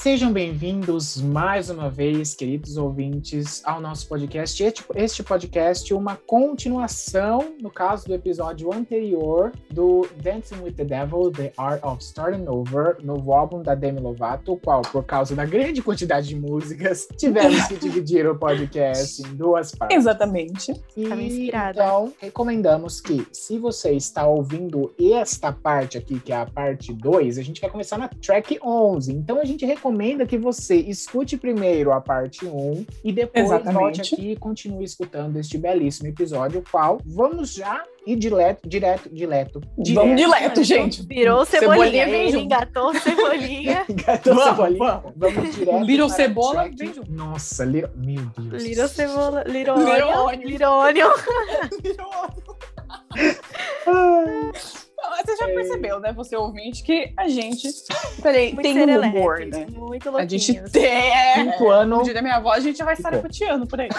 Sejam bem-vindos mais uma vez, queridos ouvintes, ao nosso podcast. Este, este podcast é uma continuação, no caso do episódio anterior, do Dancing with the Devil, The Art of Starting Over, novo álbum da Demi Lovato, o qual, por causa da grande quantidade de músicas, tivemos que dividir o podcast em duas partes. Exatamente. E, inspirada. então, recomendamos que, se você está ouvindo esta parte aqui, que é a parte 2, a gente vai começar na track 11. Então, a gente recomenda que você escute primeiro a parte 1 e depois Exatamente. volte aqui e continue escutando este belíssimo episódio, o qual vamos já ir direto, direto, direto. Vamos direto, gente. Virou Cebolinha cebolinha, junto. engatou cebolinha. Engatou Vamos, cebolinha. vamos. Vamos direto. Little a cebola, vem junto. Nossa, little... meu Deus. Little cebola, little Little onion, onion. little onion. Você já percebeu, né, você ouvinte, que a gente peraí, tem um humor, né? Muito A gente tem. É, Quinto ano. no dia da minha avó, a gente já vai estar reputeando por aí.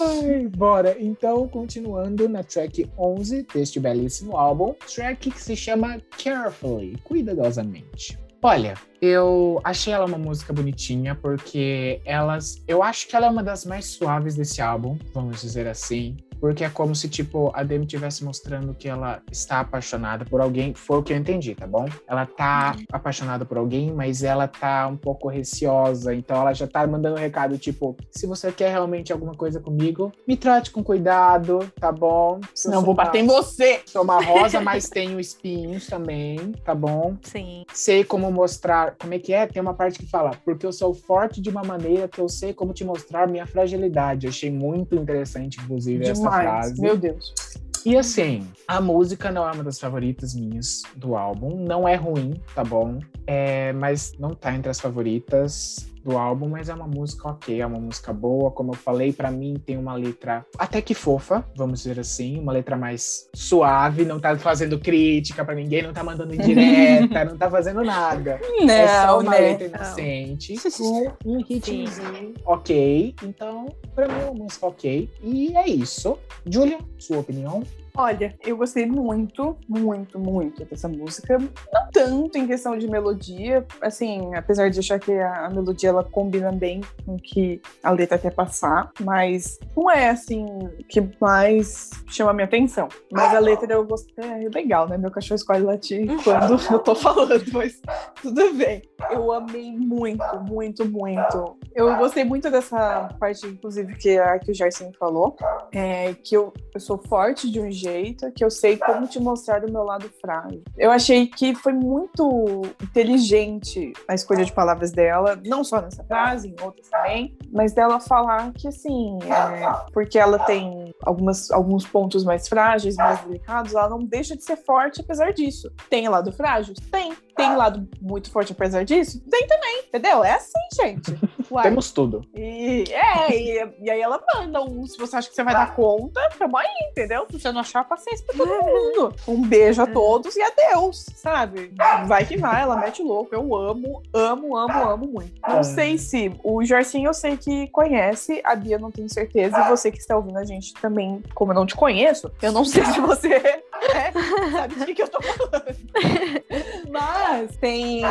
Ai, bora. Então, continuando na track 11 deste belíssimo álbum, track que se chama Carefully, cuidadosamente. Olha, eu achei ela uma música bonitinha porque elas, eu acho que ela é uma das mais suaves desse álbum, vamos dizer assim. Porque é como se, tipo, a Demi estivesse mostrando que ela está apaixonada por alguém. Foi o que eu entendi, tá bom? Ela tá apaixonada por alguém, mas ela tá um pouco receosa. Então ela já tá mandando um recado, tipo, se você quer realmente alguma coisa comigo, me trate com cuidado, tá bom? Senão eu vou bater em você. Sou uma rosa, mas tenho espinhos também, tá bom? Sim. Sei como mostrar. Como é que é? Tem uma parte que fala, porque eu sou forte de uma maneira que eu sei como te mostrar minha fragilidade. Eu achei muito interessante, inclusive, essa Demais. Frase. Meu Deus. E assim, a música não é uma das favoritas minhas do álbum. Não é ruim, tá bom? É, mas não tá entre as favoritas do álbum, mas é uma música ok, é uma música boa. Como eu falei, pra mim tem uma letra até que fofa, vamos dizer assim, uma letra mais suave, não tá fazendo crítica pra ninguém, não tá mandando indireta, não tá fazendo nada. é só Não, uma né? letra inocente, com um ritmozinho ok. Então, pra mim é uma música ok. E é isso. Julia, sua opinião? Olha, eu gostei muito, muito, muito dessa música. Não tanto em questão de melodia, assim, apesar de achar que a, a melodia ela combina bem com o que a letra quer passar, mas não é assim que mais chama a minha atenção. Mas a letra eu gostei, é legal, né? Meu cachorro escolhe latir quando eu tô falando, mas tudo bem. Eu amei muito, muito, muito. Eu gostei muito dessa parte, inclusive, que a que o Gerson falou é, que eu, eu sou forte de um jeito, que eu sei como te mostrar do meu lado frágil. Eu achei que foi muito inteligente a escolha de palavras dela, não só nessa frase, em outras também, mas dela falar que, assim, é, porque ela tem algumas, alguns pontos mais frágeis, mais delicados, ela não deixa de ser forte apesar disso. Tem lado frágil? Tem. Tem lado muito forte apesar disso? Tem também, entendeu? É assim, gente. Uai. Temos tudo. E, é, e, e aí ela manda um. Se você acha que você vai dar conta, tamo aí, entendeu? Se você não achar, paciência pra todo mundo. Um beijo a todos e adeus, sabe? Vai que vai, ela mete louco. Eu amo, amo, amo, amo muito. Não É. sei se. O Jorcinho eu sei que conhece, a Bia não tenho certeza. E você que está ouvindo a gente também, como eu não te conheço, eu não sei se você é, sabe de que eu tô falando. Mas tem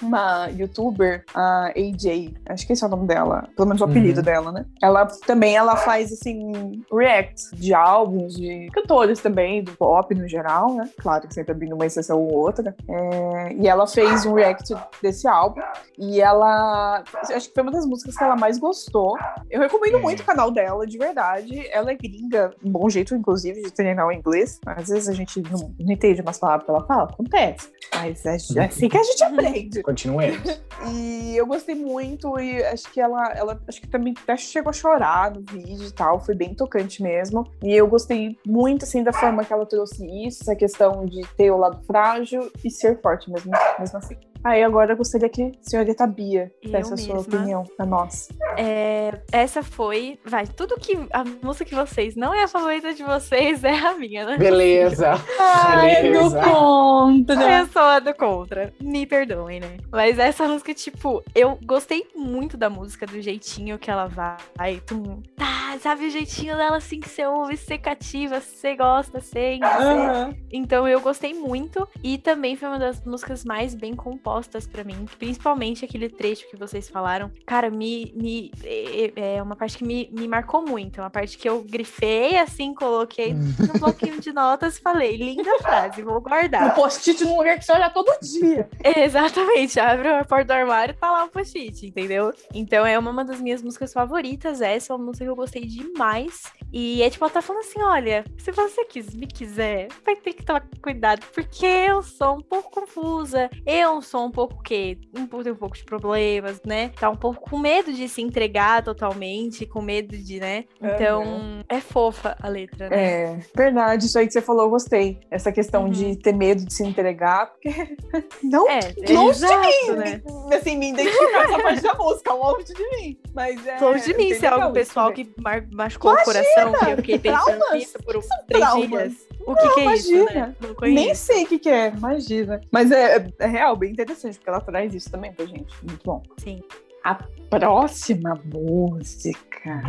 uma youtuber, a AJ, acho que esse é o nome dela, pelo menos o apelido Uhum. dela, né? Ela também ela faz assim react de álbuns, de cantores também, do pop no geral, né? Claro que sempre abrindo uma exceção ou outra. É, e ela fez um react desse álbum e ela acho que foi uma das músicas que ela mais gostou. Eu recomendo É. muito o canal dela, de verdade. Ela é gringa, um bom jeito, inclusive, de treinar o inglês. Às vezes a gente não, não entende umas palavras que ela fala, acontece. Mas é é assim que a gente aprende. Continuemos. E eu gostei muito e acho que ela, ela acho que também até chegou a chorar no vídeo e tal, foi bem tocante mesmo. E eu gostei muito assim da forma que ela trouxe isso, essa questão de ter o lado frágil e ser forte mesmo, mesmo assim. Aí agora eu gostaria que a senhorita Bia desse a sua opinião pra nós. É, essa foi. Vai, tudo que. A música que vocês não é a favorita de vocês é a minha, né? Beleza. Ai, do Beleza. contra! Eu sou a do contra. Me perdoem, né? Mas essa música, tipo, eu gostei muito da música, do jeitinho que ela vai. Tum, tá, sabe o jeitinho dela assim que você ouve, você cativa, você gosta, você. Aham. Então eu gostei muito. E também foi uma das músicas mais bem compostas respostas pra mim, principalmente aquele trecho que vocês falaram. Cara, me, me é, é uma parte que me, me marcou muito, é uma parte que eu grifei assim, coloquei no bloquinho de notas e falei, linda frase, vou guardar. No post-it num lugar que você olha todo dia. Exatamente, abre a porta do armário e tá lá o post-it, entendeu? Então é uma das minhas músicas favoritas, essa é uma música que eu gostei demais. E é tipo, ela tá falando assim: olha, se você quis, me quiser, vai ter que tomar cuidado, porque eu sou um pouco confusa, eu sou um pouco o quê? Um, tenho um pouco de problemas, né? Tá um pouco com medo de se entregar totalmente, com medo de, né? Então, Uhum. é fofa a letra, né? É, verdade, isso aí que você falou, eu gostei. Essa questão Uhum. de ter medo de se entregar, porque não É, longe de exato, mim, né? me- assim, me identificar essa parte da música, longe de mim. Mas é. Longe de mim, se é algo isso pessoal que mar- machucou o coração, que eu fiquei pensando traumas? nisso por uns São três traumas. dias. O que, que é isso, imagina. né? Não Nem sei o que, que é, imagina. Mas é, é- é real, bem interessante, porque ela traz isso também pra gente. Muito bom. Sim. A próxima música.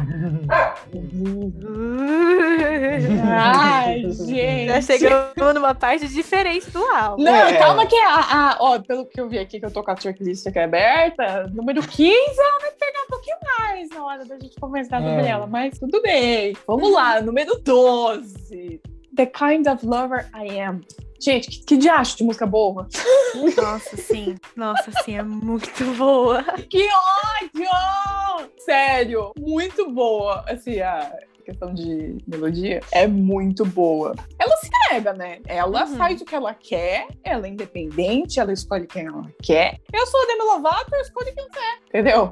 Ai, gente. Já chegamos numa parte diferente do álbum. Não, É. calma que a, a- ó, pelo que eu vi aqui, que eu tô com a checklist aqui aberta, número 15, ela vai pegar um pouquinho mais na hora da gente conversar É. sobre ela, mas tudo bem. Vamos lá, número 12. The Kind of Lover I Am. Gente, que, que diacho de música boa. Nossa, sim. Nossa, sim, é muito boa. Que ódio! Sério, muito boa. Assim, a questão de melodia é muito boa. Ela se entrega, né? Ela Uhum. faz o que ela quer, ela é independente, ela escolhe quem ela quer. Eu sou a Demi Lovato, eu escolho quem eu quer, entendeu?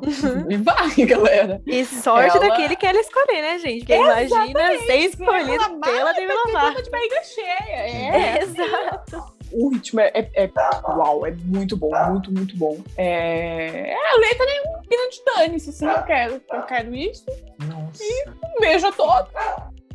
E vai, galera. E sorte Ela- daquele que ela escolher, né, gente? Porque imagina ser escolhido Ela pela Demi ter Lovato. de barriga cheia. É, É, exato. O ritmo é, é- é- uau, é muito bom, muito, muito bom. É, a letra é um pino de dane-se, assim, eu quero, eu quero isso, Nossa. um beijo a todos.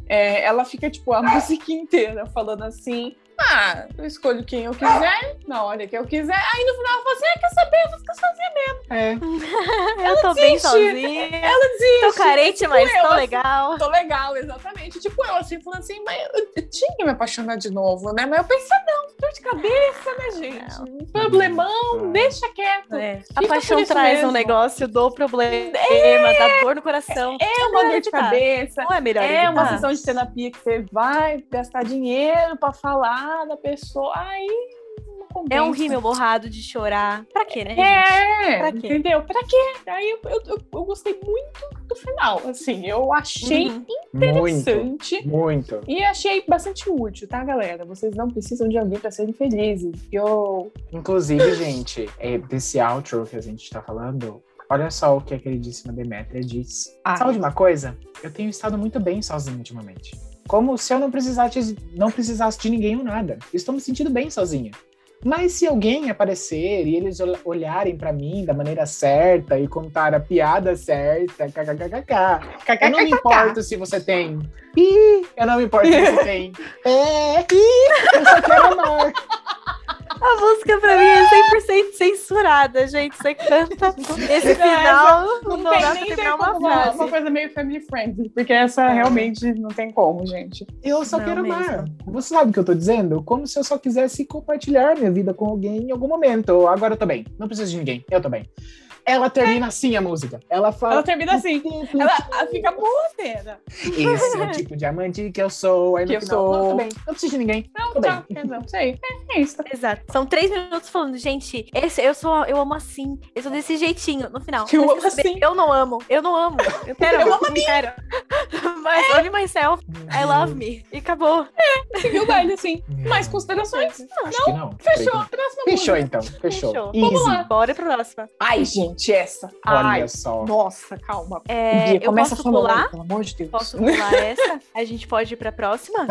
É, ela fica, tipo, a música inteira falando assim, ah, eu escolho quem eu quiser, na hora que eu quiser, aí no final ela fala assim, ah, quer saber, eu vou ficar sozinha mesmo. É. Eu tô bem desiste. sozinha. Ela desiste. Tô carente, mas eu, tô assim, legal. Tô legal, exatamente. Tipo, eu assim, falando assim, mas eu, eu tinha que me apaixonar de novo, né? Mas eu pensei, não, dor de cabeça, né, gente? Um problemão, deixa quieto. É. A paixão traz mesmo. um negócio do problema, da dor no coração. É uma dor de cabeça. Não é melhor É uma evitar? sessão de terapia que você vai gastar dinheiro pra falar da pessoa. Aí. É um rímel borrado de chorar. Pra quê, né, gente? É, Pra quê? entendeu? Pra quê? Aí eu, eu, eu- eu gostei muito do final. Assim, eu achei Uhum. interessante. Muito. E achei bastante útil, tá, galera? Vocês não precisam de alguém pra serem felizes. Eu. Inclusive, gente, é, desse outro que a gente tá falando, olha só o que a queridíssima Demetria diz. Ah. Sabe de uma coisa? Eu tenho estado muito bem sozinho ultimamente. Como se eu não precisasse, não precisasse de ninguém ou nada. Estou me sentindo bem sozinha. Mas se alguém aparecer e eles ol- olharem pra mim da maneira certa e contar a piada certa, kkkk, eu não me importo se você tem. Ih, eu não me importo se você tem. É, ih, eu só quero amar. A música pra mim é 100% censurada, gente. Você canta esse final, Não, não, tem dá pra nem terminar ter uma como uma, frase. uma coisa meio family friendly, porque essa realmente não tem como, gente. Eu só Não quero amar. mesmo. Você sabe o que eu tô dizendo? Como se eu só quisesse compartilhar minha vida com alguém em algum momento. Agora eu tô bem. Não preciso de ninguém. Eu tô bem. Ela termina assim a música. Ela fala. Ela termina assim. Ela, fica boazeira. Esse é o tipo de amante que eu sou. Aí no Que eu final, sou. Não, tô bem. Não preciso de ninguém. Não, Tô tá. bem. Não sei. É, é isso. Exato. São três minutos falando, gente, esse, eu sou, eu amo assim, eu sou desse jeitinho. No final, Eu amo saber? assim. Eu não amo, eu não amo. Eu quero, Eu amo não quero. Mas only myself, I love me. E acabou. Seguiu o baile, assim. Hum. Mais considerações? Acho que não. Fechou. Próxima Fechou música. então. Fechou. Fechou. Vamos lá. Bora pra próxima. Ai, gente, essa. Olha Ai, só. nossa, calma. É, Bia, eu começa posso falando, pular? pelo amor de Deus. Posso pular essa? A gente pode ir pra próxima?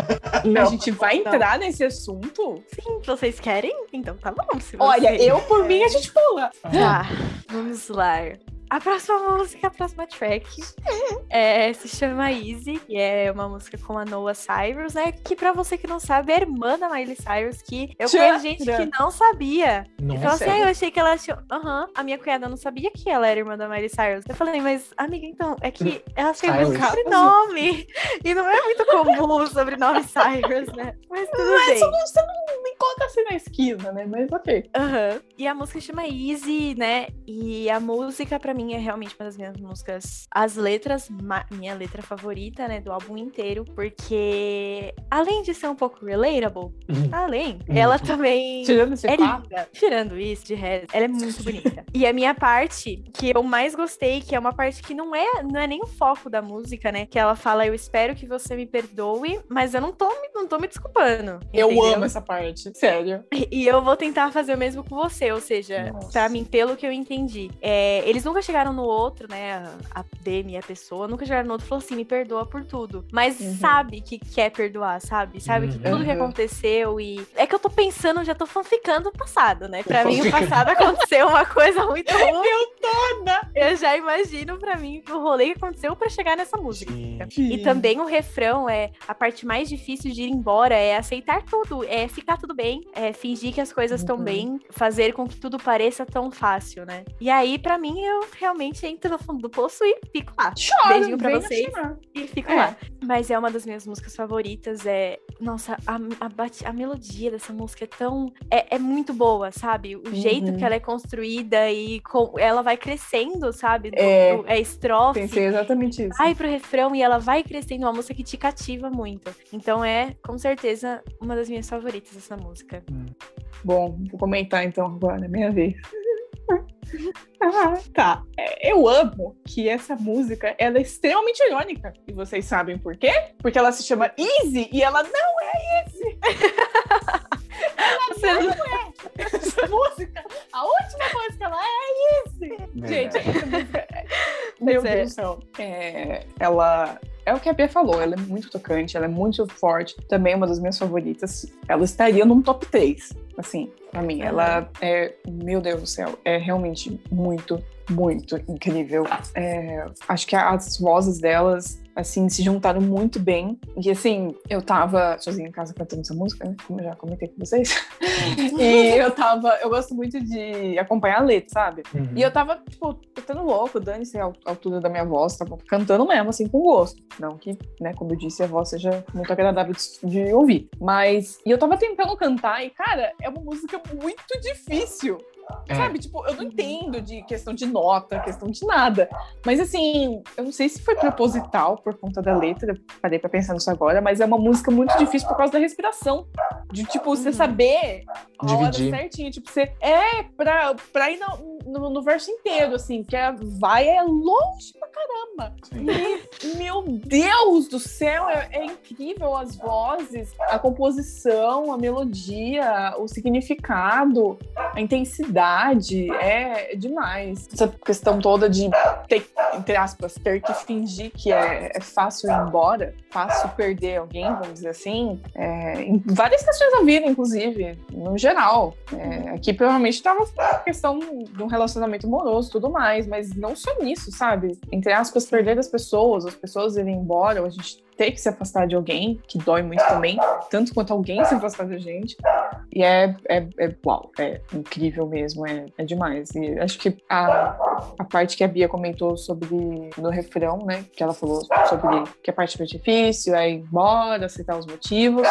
A gente vai entrar nesse assunto? Sim, vocês querem? Então tá bom. Se Olha, eu por mim a gente pula. Tá, vamos lá. A próxima música, a próxima track, é, se chama Easy, e é uma música com a Noah Cyrus, né? Que pra você que não sabe, é a irmã da Miley Cyrus, que eu Tchã, conheço gente que não sabia. E falou Nossa. assim, ah, eu achei que ela tinha. Aham, a minha cunhada não sabia que ela era irmã da Miley Cyrus. Eu falei, mas, amiga, então, é que ela tem um sobrenome. E não é muito comum o sobrenome Cyrus, né? Mas tudo bem. Você não, você não encontra assim na esquina, né? Mas ok. Aham. E a música chama Easy, né? E a música, pra mim, é realmente uma das minhas músicas. As letras, minha letra favorita, né? Do álbum inteiro. Porque, além de ser um pouco relatable, além, ela também. Tirando esse É papo. linda. Tirando isso, de resto, ela é muito bonita. e a minha parte, que eu mais gostei, que é uma parte que não é, não é nem o foco da música, né? Que ela fala, eu espero que você me perdoe, mas eu não tô, me- não tô me desculpando. Eu entendeu? amo essa parte, sério. E eu vou tentar fazer o mesmo com você, ou seja, Nossa. pra mim, pelo que eu entendi. é, eles nunca chegaram no outro, né? A, e a pessoa, nunca chegaram no outro e falou assim: me perdoa por tudo. Mas Uhum. sabe que quer perdoar, sabe? Sabe que Uhum. tudo que Uhum. aconteceu e. É que eu tô pensando, já tô fanficando o passado, né? Pra mim, o passado aconteceu uma coisa muito ruim. Eu toda! Eu já imagino pra mim o rolê que aconteceu pra chegar nessa música. Sim. E também o refrão é a parte mais difícil de ir embora, é aceitar tudo, é ficar tudo bem, é fingir que as coisas estão Uhum. bem, fazer com que tudo pareça tão fácil, né? E aí, pra mim, eu realmente entro no fundo do poço e fico lá. Chora, Beijinho pra vocês. chorar. E fico É. lá. Mas é uma das minhas músicas favoritas. É. Nossa, a, a, a melodia dessa música é tão. É, é muito boa, sabe? O jeito Uhum. que ela é construída e com, ela vai crescendo, sabe? Do- É. do- é estrofe Pensei exatamente isso. vai pro refrão e ela vai crescendo, uma música que te cativa muito. Então é, com certeza, uma das minhas favoritas essa música. Bom, vou comentar então agora, minha vez. Ah, tá. É, Eu amo que essa música ela é extremamente irônica. E vocês sabem por quê? Porque ela se chama Easy e ela não é Easy. Você Essa música, a última coisa que ela é Easy. Gente, Verdade. essa música. é- Meu é. Deus do céu. É, ela. É o que a Bia falou, ela é muito tocante, ela é muito forte, também é uma das minhas favoritas. Ela estaria num top 3, assim, pra mim. Ela é, meu Deus do céu, é realmente muito, muito incrível. É, acho que as vozes delas, assim, se juntaram muito bem. E assim, eu tava sozinha em casa cantando essa música, né? Como eu já comentei com vocês. e eu tava, eu gosto muito de acompanhar a letra, sabe? Uhum. E eu tava, tipo, tentando louco, dane-se a al- altura da minha voz, tava cantando mesmo, assim, com gosto. Não que, né, como eu disse, a voz seja muito agradável de, de ouvir. Mas, e eu tava tentando cantar, e, cara, é uma música muito difícil. É. Sabe, tipo, eu não entendo de questão de nota, questão de nada. Mas assim, eu não sei se foi proposital por conta da letra, parei pra pensar nisso agora, mas é uma música muito difícil por causa da respiração. De, tipo, você Uhum. saber a Dividir. hora certinha. Tipo, você. É, pra, pra ir no, no, no verso inteiro, assim, que é, vai é longe caramba. E, meu Deus do céu, é, é incrível as vozes, a composição, a melodia, o significado, a intensidade, é demais. Essa questão toda de ter, entre aspas, ter que fingir que é, é fácil ir embora, fácil perder alguém, vamos dizer assim, é, em várias questões da vida, inclusive, no geral. É, aqui provavelmente estava questão de um relacionamento amoroso e tudo mais, mas não só nisso, sabe? Entre aspas, perder as pessoas, as pessoas irem embora, a gente ter que se afastar de alguém, que dói muito também, tanto quanto alguém se afastar da gente. E é, é, é uau, é incrível mesmo, é, é demais. E acho que a, a parte que a Bia comentou sobre no refrão, né? Que ela falou sobre que a parte foi difícil, é ir embora, aceitar os motivos,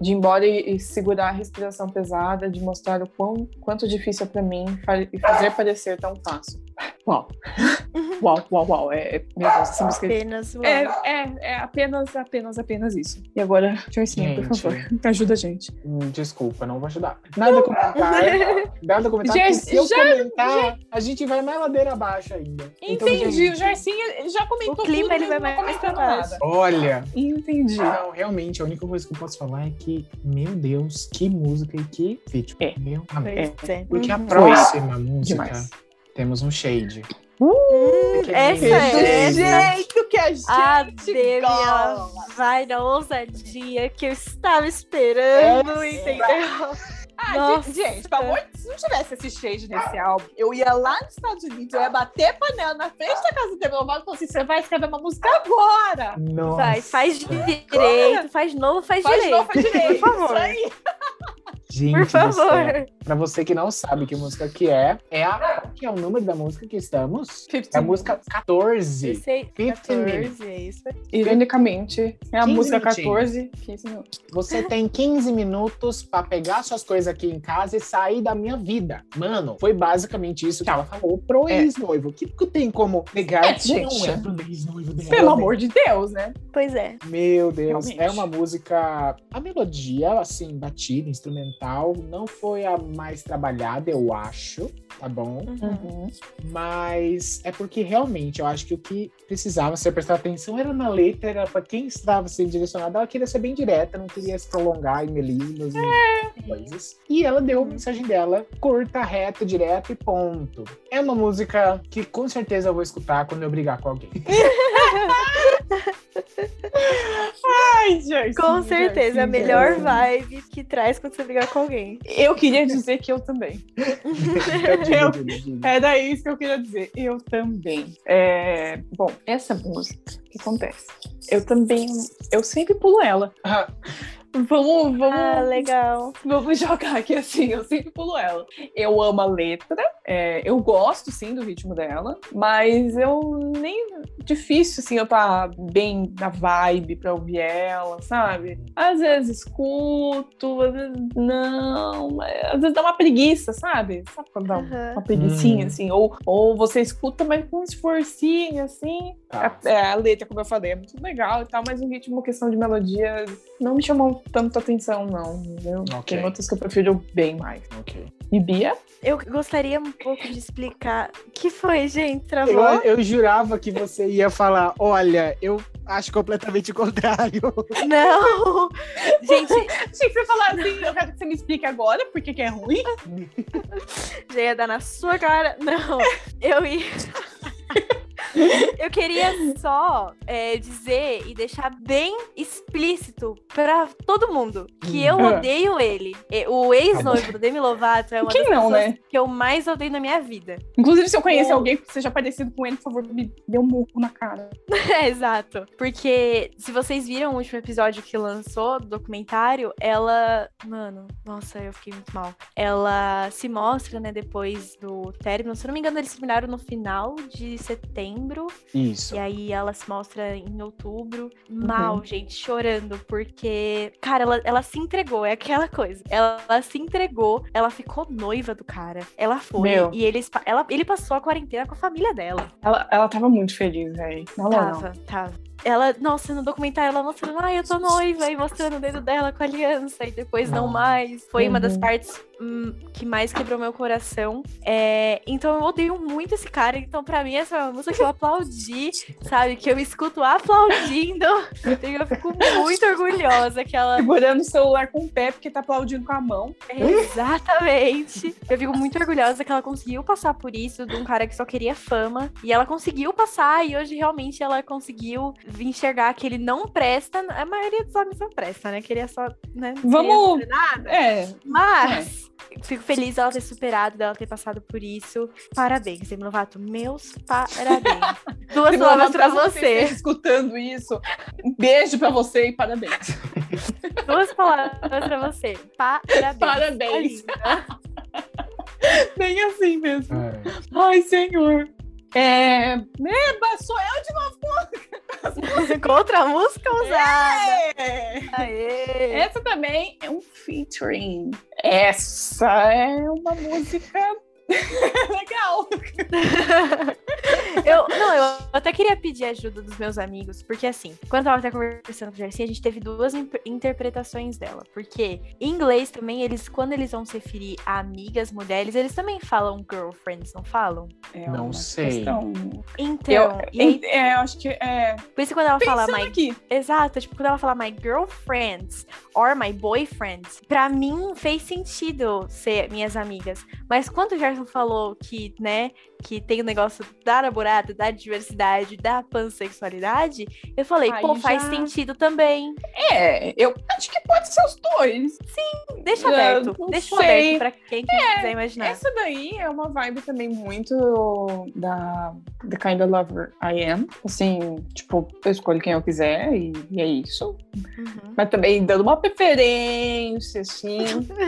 de ir embora e, e segurar a respiração pesada, de mostrar o quão, quanto difícil é pra mim e fazer parecer tão fácil. Uau! Uau, uau, uau. É, é, meu Deus, essa música Apenas o é, é, é apenas, apenas, apenas isso. E agora, Joycinha, por favor, ajuda a gente. Hum, Desculpa, não vou ajudar. Nada a comentar. Nada a comentar. Já- se eu já- comentar, a gente vai mais ladeira abaixo ainda. Então, Entendi, gente, o Joycinha já comentou O clima, tudo, ele vai mas não mais pra baixo. nada. Olha, Entendi. não, realmente, a única coisa que eu posso falar é que, meu Deus, que música e que feat. É. Meu amor. É. Porque a Uhum. próxima música, Demais. temos um shade. Que essa é. Do jeito que a gente A Demi, ela gosta. vai na ousadia que eu estava esperando, É. entendeu? Ah, Nossa. gente, pelo amor de se não tivesse esse shade nesse álbum, eu ia lá nos Estados Unidos, eu ia bater panela na frente da casa do Demi Lovato e falar assim, você vai escrever uma música agora! Nossa. Vai, faz direito, faz novo, faz, Faz direito. novo, faz direito. Por favor. Isso aí. Gente Por favor. Pra você que não sabe que música que é, é a que é o número da música que estamos. É a música 14. 16, 15 14, é isso. Ironicamente, é a 15 música minutinhos. 14, 15 minutos. Você tem 15 minutos pra pegar suas coisas aqui em casa e sair da minha vida. Mano, foi basicamente isso que ela falou pro É. ex-noivo. O que, que tem como negar É, que gente. não é pro ex-noivo dela? Pelo amor de Deus, né? Pois é. Meu Deus, Realmente. é uma música. A melodia, assim, batida, instrumental, não foi a mais trabalhada, eu acho, tá bom? Uhum. Mas é porque realmente eu acho que o que precisava ser prestar atenção era na letra, era pra quem estava sendo direcionado, ela queria ser bem direta, não queria se prolongar em melismas e coisas. E ela deu a mensagem dela, curta, reta, direta e ponto. É uma música que com certeza eu vou escutar quando eu brigar com alguém. Ai. Com certeza, é a melhor vibe que traz quando você brigar com alguém. Eu queria dizer que eu também. Eu digo. Era isso que eu queria dizer. Eu também. É, Bom, essa música, o que acontece? Eu também. Eu sempre pulo ela. Vamos, vamos. Ah, legal. Vamos jogar aqui assim, eu sempre pulo ela. Eu amo a letra, é, eu gosto sim do ritmo dela, mas eu nem. Difícil assim eu tá bem na vibe pra ouvir ela, sabe? Às vezes escuto, às vezes não, mas às vezes dá uma preguiça, sabe? Sabe quando dá Aham. uma preguicinha Hum. assim? Ou, ou você escuta, mas com um esforcinho assim. Tá. A, é, a letra, como eu falei, é muito legal e tal, mas o ritmo, questão de melodia, não me chamou tanto atenção, não. Entendeu? Ok. Tem outras que eu prefiro bem mais. ok. E Bia? Eu gostaria um pouco de explicar. O que foi, gente? Travou? Eu, eu jurava que você ia falar, olha, eu acho completamente o contrário. Não! Gente, que você falar assim, eu quero que você me explique agora por que que é ruim. já ia dar na sua cara. Não, eu ia. Eu queria só é, dizer e deixar bem explícito pra todo mundo que eu Hum. odeio ele. E- O ex-noivo do Demi Lovato é uma Quem das não, pessoas né? que eu mais odeio na minha vida. Inclusive, se eu conhecer Eu- alguém que seja parecido com ele, por favor, me dê um murro na cara. É, exato. Porque se vocês viram o último episódio que lançou do documentário, ela. Mano, nossa, eu fiquei muito mal. Ela se mostra, né, depois do término. Se eu não me engano, eles terminaram no final de setembro. Isso. E aí ela se mostra em outubro. Mal, gente, chorando. Porque, cara, ela, ela se entregou. É aquela coisa. Ela, ela se entregou. Ela ficou noiva do cara. Ela foi. Meu. E eles, pa- ela, ele passou a quarentena com a família dela. Ela, ela tava muito feliz, velho. Tava, tava. Ela, nossa, no documentário ela mostrando, ai, eu tô noiva, e mostrando o dedo dela com a aliança, e depois não Ah. mais. Foi uma das Uhum. partes hum, que mais quebrou meu coração. É, então eu odeio muito esse cara, então pra mim essa é uma música que eu aplaudi, sabe? Que eu escuto aplaudindo, eu fico muito orgulhosa que ela Segurando o celular com o pé porque tá aplaudindo com a mão. Exatamente. Eu fico muito orgulhosa que ela conseguiu passar por isso, de um cara que só queria fama. E ela conseguiu passar, e hoje realmente ela conseguiu enxergar que ele não presta. A maioria dos homens não presta, né? Queria só, né? Vamos- nada. É, Mas fico feliz dela ter superado, dela ter passado por isso. Parabéns, Demi Lovato. Meus parabéns. Duas palavras pra você você. escutando isso. Um beijo pra você e parabéns. Duas palavras pra você. Parabéns. Parabéns. Tá. Bem assim mesmo. É. Ai, senhor. É. Eba, sou eu de novo. Com outra música usada. É. Aê. Essa também é um featuring. Essa é uma música legal. Eu, não, eu até queria pedir ajuda dos meus amigos, porque assim, quando eu tava até conversando com a Jercy, a gente teve duas imp- interpretações dela. Porque em inglês também, eles, quando eles vão se referir a amigas, mulheres, eles também falam girlfriends, não falam? É Não sei. questão- Então, Eu, aí, é, eu acho que é. por isso que quando ela fala my aqui. Exato, tipo, quando ela fala my girlfriends or my boyfriends, pra mim fez sentido ser minhas amigas. Mas quando o Gerson falou que, né, que tem o negócio da namorada, da diversidade, da pansexualidade, eu falei, Aí pô, faz já- sentido também. É, eu acho que pode ser os dois. Deixa Eu aberto. Deixa sei. É, aberto pra quem quiser imaginar. Essa daí é uma vibe também muito da The Kind of Lover I Am. Assim, tipo, eu escolho quem eu quiser e, e é isso. Uhum. Mas também dando uma preferência, assim.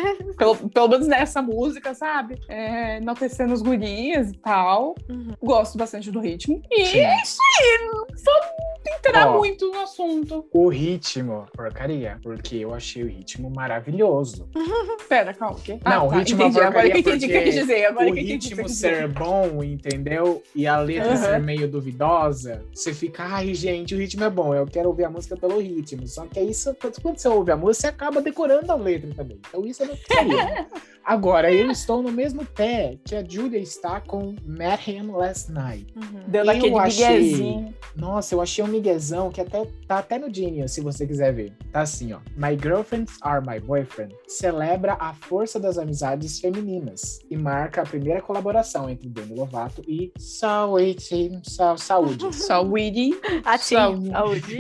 pelo, pelo menos nessa música, sabe? É, enaltecendo os gurias e tal. Uhum. Gosto bastante do ritmo. E Sim. é isso aí. Não vamos entrar Ó. muito no assunto. O ritmo, porcaria, porque eu achei o ritmo maravilhoso. Pera, calma. o quê? Não, o tá, ritmo é entendi. Agora que eu entendi o que eu quis porque dizer. Agora o que eu entendi o que ritmo dizer. ser bom, entendeu? E a letra Aham. ser meio duvidosa, você fica, ai, gente, o ritmo é bom, eu quero ouvir a música pelo ritmo. Só que aí, isso- quando você ouve a música, você acaba decorando a letra também. Então isso eu não queria. Agora, eu estou no mesmo pé que a Julia está com Met Him Last Night. Uhum. Dando Eu aquele achei- miguezinho. Nossa, eu achei um miguezão que até tá até no Genius, se você quiser ver. Tá assim, ó. My girlfriends are my boyfriend. Celebra a força das amizades femininas e marca a primeira colaboração entre Demi Lovato e Saúde. Sa saúde. Tim, Saúde. saúde.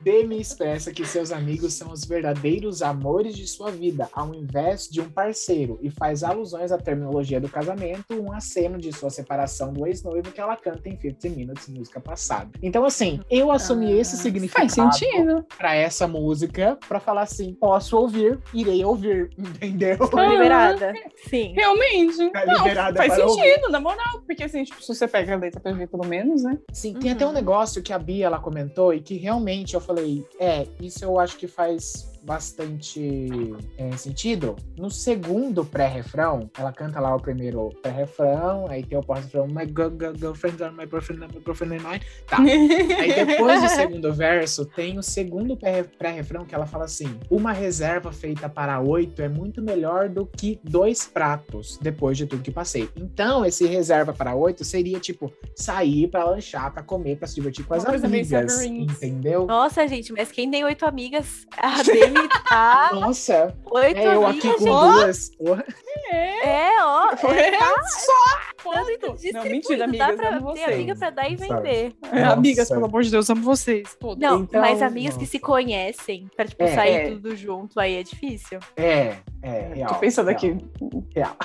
Demi expressa que seus amigos são os verdadeiros amores de sua vida, ao invés de um parceiro, e faz alusões à terminologia do casamento, um aceno de sua separação do ex-noivo que ela canta em 50 Minutes, música passada. Então, assim, eu assumi esse Ah, significado Faz sentido. pra essa música, pra falar assim, posso ouvir, irei ouvir, entendeu? Tô liberada. Sim. Realmente. Tá Não, liberada faz sentido, na moral. Porque assim, tipo, se você pega a letra pra ver pelo menos, né? Sim, tem Uhum. até um negócio que a Bia ela comentou e que realmente eu falei, é, isso eu acho que faz bastante é, sentido. No segundo pré-refrão, ela canta lá o primeiro pré-refrão, aí tem o pós-refrão, my girl, girl, girlfriend are my boyfriend, my girlfriend and mine. Tá. Aí depois do segundo verso, tem o segundo pré- pré-refrão que ela fala assim: uma reserva feita para oito é muito melhor do que dois pratos depois de tudo que passei. Então, esse reserva para oito seria tipo sair pra lanchar, pra comer, pra se divertir com as Uma amigas, entendeu? Nossa, gente, mas quem tem oito amigas? A Demi tá Nossa, oito é eu aqui com duas. Porra. É, ó. É, É, tá só ponto. Não, mentira, Dá amigas, pra amo ter amiga pra dar e vender. É, amigas, pelo amor de Deus, amo vocês. Todas. Não, Então, mas amigas que nossa. se conhecem pra, tipo, É. sair É. tudo junto, aí é difícil. É, é, real. Tô pensando real, aqui. Real.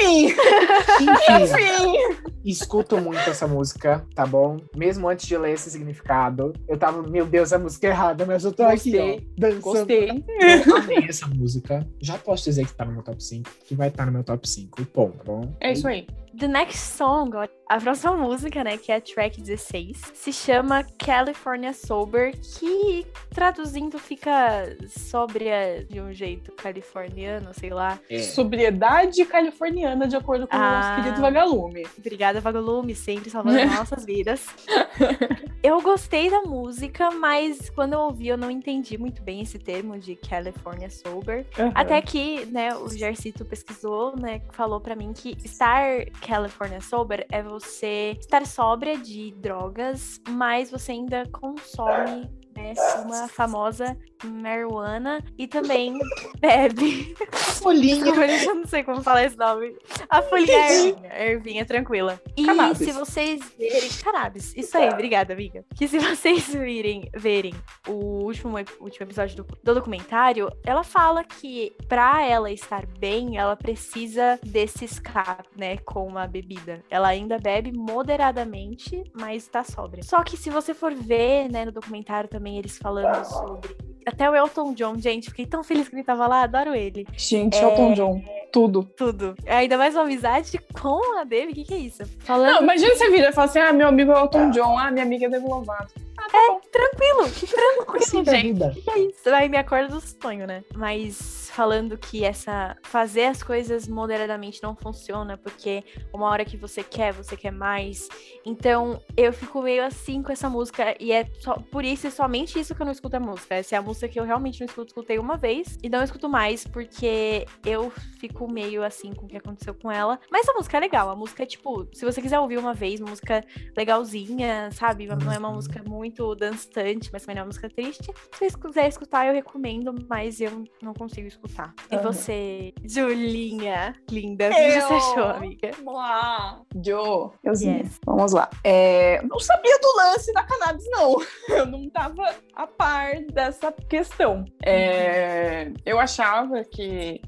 Enfim, Enfim, enfim. escuto muito essa música, tá bom? Mesmo antes de ler esse significado, eu tava, meu Deus, a música é errada, mas eu tô aqui, ó, Gostei, dançando. Gostei. Eu amei essa música. Já posso dizer que tá no meu top 5, que vai estar no meu top 5. E ponto, tá bom? É isso aí. The next song, a próxima música, né, que é a track 16, se chama California Sober, que traduzindo fica sóbria de um jeito californiano, sei lá. É. Sobriedade californiana, de acordo com o Ah. nosso querido Vagalume. Obrigada, Vagalume, sempre salvando as nossas vidas. Eu gostei da música, mas quando eu ouvi, eu não entendi muito bem esse termo de California Sober. Até que, né, o Jercito pesquisou, né, falou pra mim que estar California Sober é você estar sóbria de drogas, mas você ainda consome, né, uma famosa marijuana e também bebe. Folhinha. Eu não sei como falar esse nome. A folhinha é ervinha, ervinha, tranquila. E Cannabis. se vocês verem. Cannabis, isso aí, obrigada, amiga. Que se vocês virem, verem o último, último episódio do, do documentário, ela fala que pra ela estar bem, ela precisa desse escape, né, com a bebida. Ela ainda bebe moderadamente, mas tá sóbria. Só que se você for ver, né, no documentário também eles falando sobre. Até o Elton John, gente, fiquei tão feliz que ele tava lá, adoro ele. Gente, É. Elton John, tudo. Tudo. Ainda mais uma amizade com a Demi, o que, que é isso? Falando Não, imagina você vira e fala assim: ah, meu amigo é Elton John, ah, minha amiga é Demi Lovato. Ah, tá bom. tranquilo, Assim tranquilo, da gente. vida. que é isso? Aí me acorda do sonho, né? Mas falando que essa fazer as coisas moderadamente não funciona, porque uma hora que você quer, você quer mais. Então, eu fico meio assim com essa música e é só por isso e somente isso que eu não escuto a música. Essa é a música que eu realmente não escuto, escutei uma vez e não escuto mais porque eu fico meio assim com o que aconteceu com ela. Mas a música é legal, a música é tipo, se você quiser ouvir uma vez, uma música legalzinha, sabe? Não é uma Uhum. música muito dançante, mas também não é uma música triste. Se você quiser escutar, eu recomendo, mas eu não consigo escutar escutar. E você, Julinha, linda, o que Eu? você achou, amiga? Vamos lá. Jo, euzinha. Yes. Vamos lá. É, não sabia do lance da cannabis, não. Eu não tava a par dessa questão. É, eu achava que,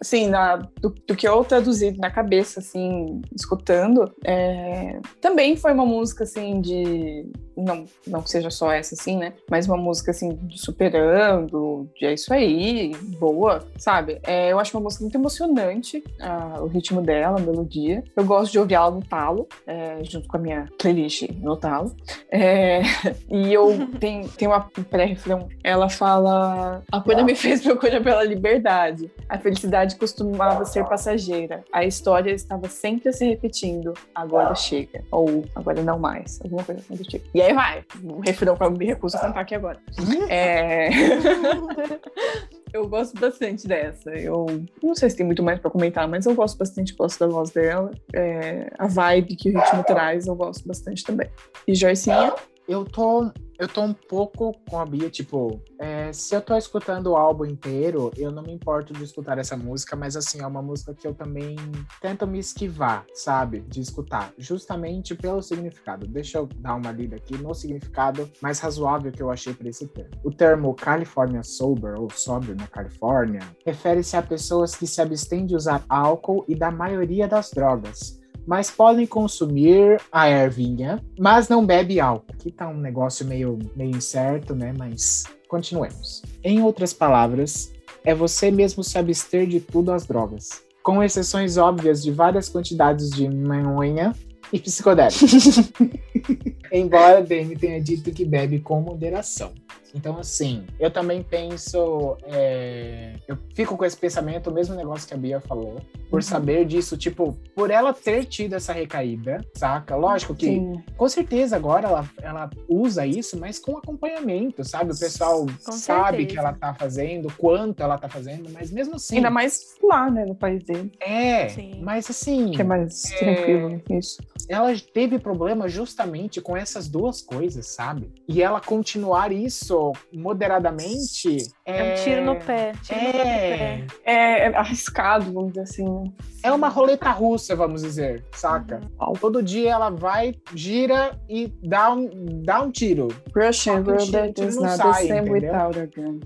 assim, na- do, do que eu traduzi na cabeça, assim, escutando, é, também foi uma música, assim, de... Não, não que seja só essa, assim, né? Mas uma música, assim, de superando, de é isso aí, boa, sabe? É, eu acho uma música muito emocionante, ah, o ritmo dela, a melodia. Eu gosto de ouvir ela no talo, é, junto com a minha playlist no talo. É, e eu tem, tem uma pré-refrão, ela fala: A coisa me fez procurar pela liberdade. A felicidade costumava ser passageira. A história estava sempre se repetindo. Agora chega. Ou agora não mais. Alguma coisa assim do tipo. E aí vai. O refrão que eu me recuso a cantar aqui agora. É... eu gosto bastante dessa. Eu não sei se tem muito mais pra comentar, mas eu gosto bastante, gosto da voz dela. É, A vibe que o ritmo traz, eu gosto bastante também. E Joycinha? Eu tô, eu tô um pouco com a Bia, tipo, é, se eu tô escutando o álbum inteiro, eu não me importo de escutar essa música, mas assim, é uma música que eu também tento me esquivar, sabe? De escutar, justamente pelo significado. Deixa eu dar uma lida aqui no significado mais razoável que eu achei para esse termo. O termo California Sober, ou sóbrio na Califórnia, refere-se a pessoas que se abstêm de usar álcool e da maioria das drogas mas podem consumir a ervinha, mas não bebe álcool. Aqui tá um negócio meio, meio incerto, né? Mas continuemos. Em outras palavras, é você mesmo se abster de tudo as drogas, com exceções óbvias de várias quantidades de manhã e psicodélicos. Embora Demi tenha dito que bebe com moderação. Então, assim, eu também penso. é, Eu fico com esse pensamento, o mesmo negócio que a Bia falou, por Uhum. saber disso, tipo, por ela ter tido essa recaída, saca? Lógico que, Sim. com certeza, agora ela, ela usa isso, mas com acompanhamento, sabe? O pessoal Com sabe certeza. que ela tá fazendo, quanto ela tá fazendo, mas mesmo assim. Ainda mais lá, né, no país dele, É, Sim. mas assim, que é mais É. tranquilo isso. ela teve problema justamente com essas duas coisas, sabe? E ela continuar isso moderadamente É um tiro no pé. Tiro no É, pé. É, é arriscado, vamos dizer assim. né? é uma roleta russa, vamos dizer, saca? Todo dia ela vai, gira e dá um, dá um tiro. Russian roulette tiro is não not sai, the same entendeu? without a gun.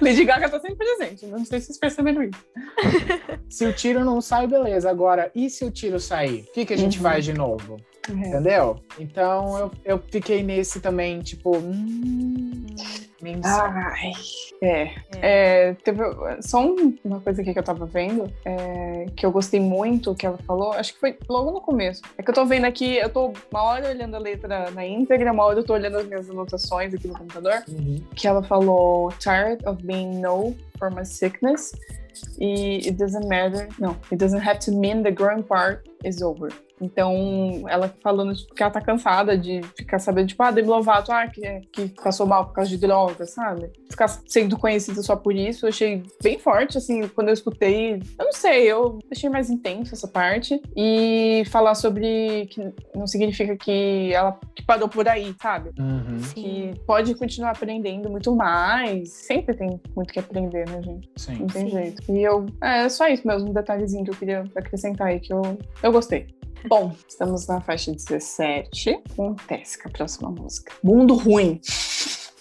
Lady Gaga tá sempre presente, não sei se vocês perceberam isso. Se o tiro não sai, beleza. Agora, e se o tiro sair? O que, que a gente Uhum. faz de novo? É. Entendeu? Então eu, eu fiquei nesse também, tipo. Hum, Ai, é. É, teve só um- uma coisa aqui que eu tava vendo, é, que eu gostei muito que ela falou, acho que foi logo no começo. É que eu tô vendo aqui, eu tô uma hora olhando a letra na íntegra, uma hora eu tô olhando as minhas anotações aqui no computador, Uhum. que ela falou tired of being no for my sickness e it doesn't matter, não, it doesn't have to mean the growing part is over. Então, ela falando tipo, que ela tá cansada de ficar sabendo, tipo, ah, Demi Lovato, ah, que, que passou mal por causa de droga, sabe? Ficar sendo conhecida só por isso, eu achei bem forte, assim, quando eu escutei. Eu não sei, eu achei mais intenso essa parte. E falar sobre que não significa que ela que parou por aí, sabe? Uhum. Que pode continuar aprendendo muito mais. Sempre tem muito que aprender, né, gente? Sim. Não tem Sim. jeito. E eu. É, é só isso mesmo, um detalhezinho que eu queria acrescentar aí, que eu, eu gostei. Bom, estamos na faixa 17. Acontece com a próxima música. Mundo Ruim.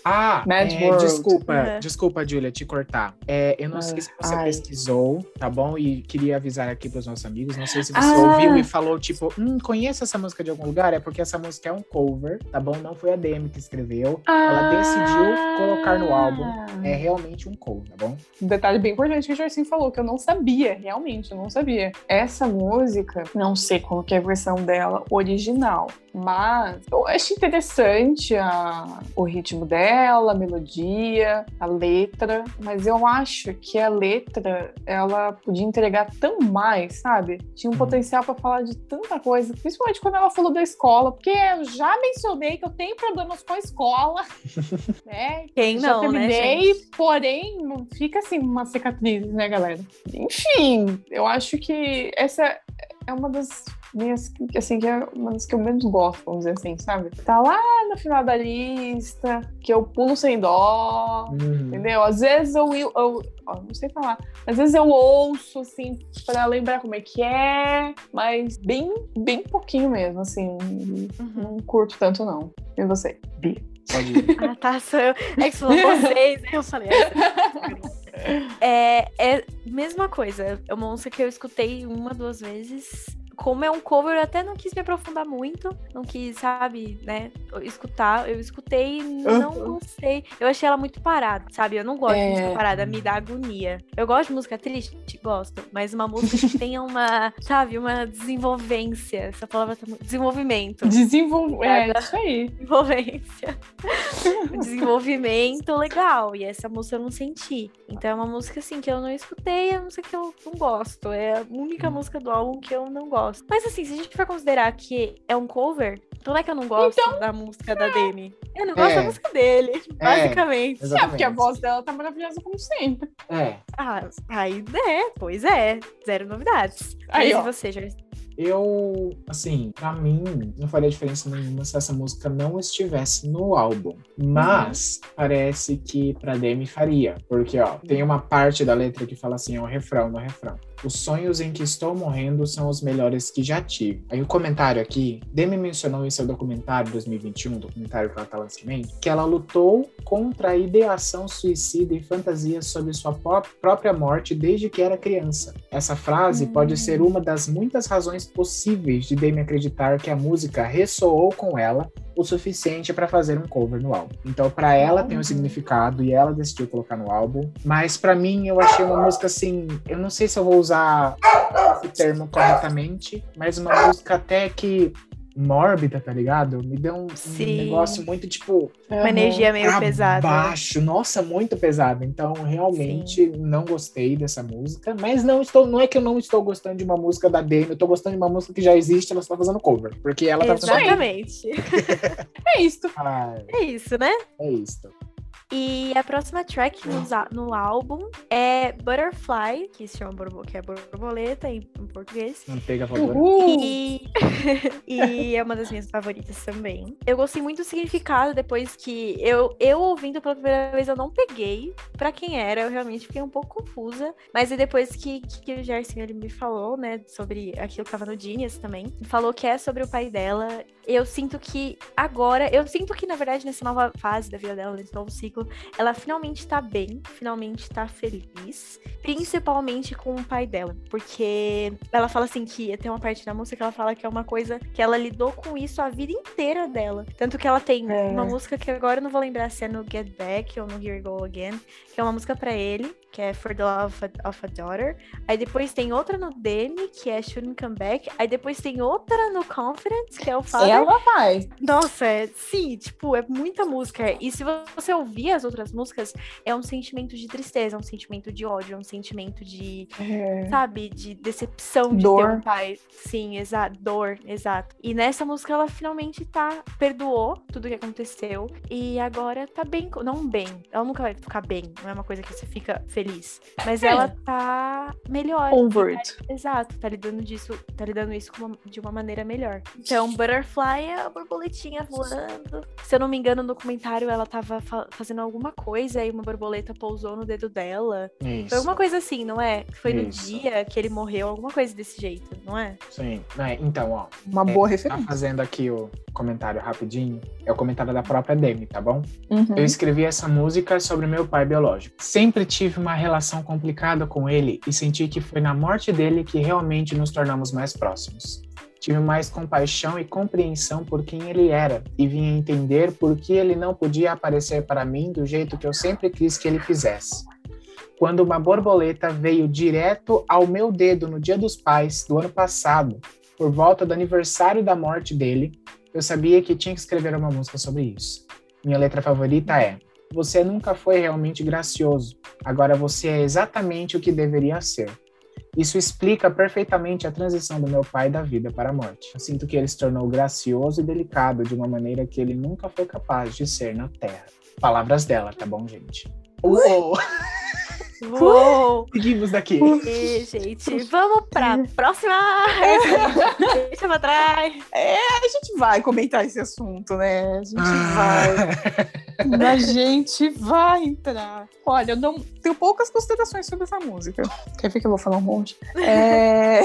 Ah, Mad é, World. desculpa, Uhum. desculpa, Julia, te cortar. É, eu não Ah, sei se você ai. pesquisou, tá bom? E queria avisar aqui pros nossos amigos. Não sei se você Ah. ouviu e falou, tipo, hum, conheço essa música de algum lugar. É porque essa música é um cover, tá bom? Não foi a DM que escreveu. Ela decidiu colocar no álbum. É realmente um cover, tá bom? Um detalhe bem importante que o Jorcinho falou, que eu não sabia, realmente, eu não sabia. Essa música, não sei qual que é a versão dela original, mas eu acho interessante a- o ritmo dela, a melodia, a letra, mas eu acho que a letra, ela podia entregar tão mais, sabe? Tinha um Hum. potencial pra falar de tanta coisa, principalmente quando ela falou da escola, porque eu já mencionei que eu tenho problemas com a escola, né? Quem Já não, né, terminei, gente? porém, não fica assim uma cicatriz, né, galera? Enfim, eu acho que essa é uma das minhas, assim, que é uma das que eu menos gosto, vamos dizer assim, sabe? Tá lá no final da lista, que eu pulo sem dó, Uhum. entendeu? Às vezes eu, eu, eu ó, não sei falar, às vezes eu ouço, assim, pra lembrar como é que é, mas bem, bem pouquinho mesmo, assim, Uhum. não curto tanto não. E você? Bi? Pode ir. Ah, tá, sou eu. É que você falou vocês, aí eu falei. É, é mesma coisa. É uma música que eu escutei uma, duas vezes. Como é um cover, eu até não quis me aprofundar muito. Não quis, sabe, né, escutar. Eu escutei e não Uhum. gostei. Eu achei ela muito parada, sabe? Eu não gosto de É. música parada, me dá agonia. Eu gosto de música triste, gosto. Mas uma música que tenha uma, sabe, uma desenvolvência. Essa palavra tá muito... Desenvolvimento. Desenvolve. É, Obrigada. isso aí. Desenvolvência. Desenvolvimento legal. E essa música eu não senti. Então é uma música assim que eu não escutei, é uma música que eu não gosto. É a única Hum. música do álbum que eu não gosto. Mas assim, se a gente for considerar que é um cover, então não é que eu não gosto da música da Demi. Eu não gosto É. da música dele, basicamente. exatamente. É, porque a voz dela tá maravilhosa como sempre. É, Ah, aí é, pois é. Zero novidades. Aí, Mas e você, Jorge? eu, assim, pra mim, não faria diferença nenhuma se essa música não estivesse no álbum. Mas parece que pra Demi faria. Porque, ó, tem uma parte da letra que fala assim, é um refrão no refrão. Os sonhos em que estou morrendo são os melhores que já tive. Aí o comentário aqui, Demi mencionou em seu documentário 2021, documentário que ela tá lançamento, que ela lutou contra a ideação suicida e fantasias sobre sua pró- própria morte desde que era criança. Essa frase Hum. pode ser uma das muitas razões possíveis de Demi acreditar que a música ressoou com ela o suficiente para fazer um cover no álbum. Então, para ela tem um Uhum. significado e ela decidiu colocar no álbum. Mas para mim, eu achei uma música assim. Eu não sei se eu vou usar esse termo corretamente, mas uma música até que mórbida, tá ligado? Me deu um, um Sim. negócio muito tipo Uma energia meio pesada. baixo, nossa, muito pesada. Então, realmente não gostei dessa música, mas não estou, não é que eu não estou gostando de uma música da Demi, eu tô gostando de uma música que já existe, ela está fazendo cover, porque ela tá fazendo Exatamente. É isso. É isso, né? é isso. E a próxima track no, álbum é Butterfly, que se chama borbo- que é borboleta em, em português. Manteiga voadora. E, e é uma das minhas favoritas também. Eu gostei muito do significado depois que eu, eu ouvindo pela primeira vez, eu não peguei pra quem era, eu realmente fiquei um pouco confusa. Mas aí depois que, que o Gerson ele me falou, né, sobre aquilo que tava no Genius também, falou que é sobre o pai dela. Eu sinto que agora, eu sinto que na verdade nessa nova fase da vida dela, nesse novo ciclo, ela finalmente tá bem, finalmente tá feliz, principalmente com o pai dela, porque ela fala assim que tem uma parte da música que ela fala que é uma coisa que ela lidou com isso a vida inteira dela. Tanto que ela tem É. uma música que agora eu não vou lembrar se é no Get Back ou no Here We Go Again, que é uma música pra ele, que é For the Love of a, Daughter. Aí depois tem outra no Demi, que é Shouldn't Come Back. Aí depois tem outra no Confidence, que é o Father. Ela vai. Nossa, é, sim, tipo, é muita música. E se você ouvir as outras músicas, é um sentimento de tristeza, é um sentimento de ódio, é um sentimento de, É. sabe, de decepção de ter Dor. um pai. Sim, exato, dor, exato. E nessa música ela finalmente tá, perdoou tudo que aconteceu e agora tá bem, não bem, ela nunca vai ficar bem, não é uma coisa que você fica feliz, mas É. ela tá melhor. Over it. Exato, tá lidando disso, tá lidando isso uma- de uma maneira melhor. Então, Butterfly é a borboletinha voando. Se eu não me engano, no documentário ela tava fa- fazendo alguma coisa e uma borboleta pousou no dedo dela. Isso. Foi alguma coisa assim, não é? Foi no Isso. dia que ele morreu, alguma coisa desse jeito, não é? Sim. É, então, ó, Uma É, boa tá referência. fazendo aqui o comentário rapidinho. É o comentário da própria Demi, tá bom? Uhum. Eu escrevi essa música sobre meu pai biológico. Sempre tive uma relação complicada com ele e senti que foi na morte dele que realmente nos tornamos mais próximos. Tive mais compaixão e compreensão por quem ele era e vim entender por que ele não podia aparecer para mim do jeito que eu sempre quis que ele fizesse. Quando uma borboleta veio direto ao meu dedo no Dia dos Pais do ano passado, por volta do aniversário da morte dele, eu sabia que tinha que escrever uma música sobre isso. Minha letra favorita é: Você nunca foi realmente gracioso, agora você é exatamente o que deveria ser. Isso explica perfeitamente a transição do meu pai da vida para a morte. Eu sinto que ele se tornou gracioso e delicado de uma maneira que ele nunca foi capaz de ser na Terra. Palavras dela, tá bom, gente? Uou! Uou! Seguimos daqui. E, gente, vamos pra próxima! Deixa pra trás. A gente vai comentar esse assunto, né? A gente Ah. vai. A gente vai entrar. Olha, eu não tenho poucas considerações sobre essa música. Quer ver que eu vou falar um monte? É,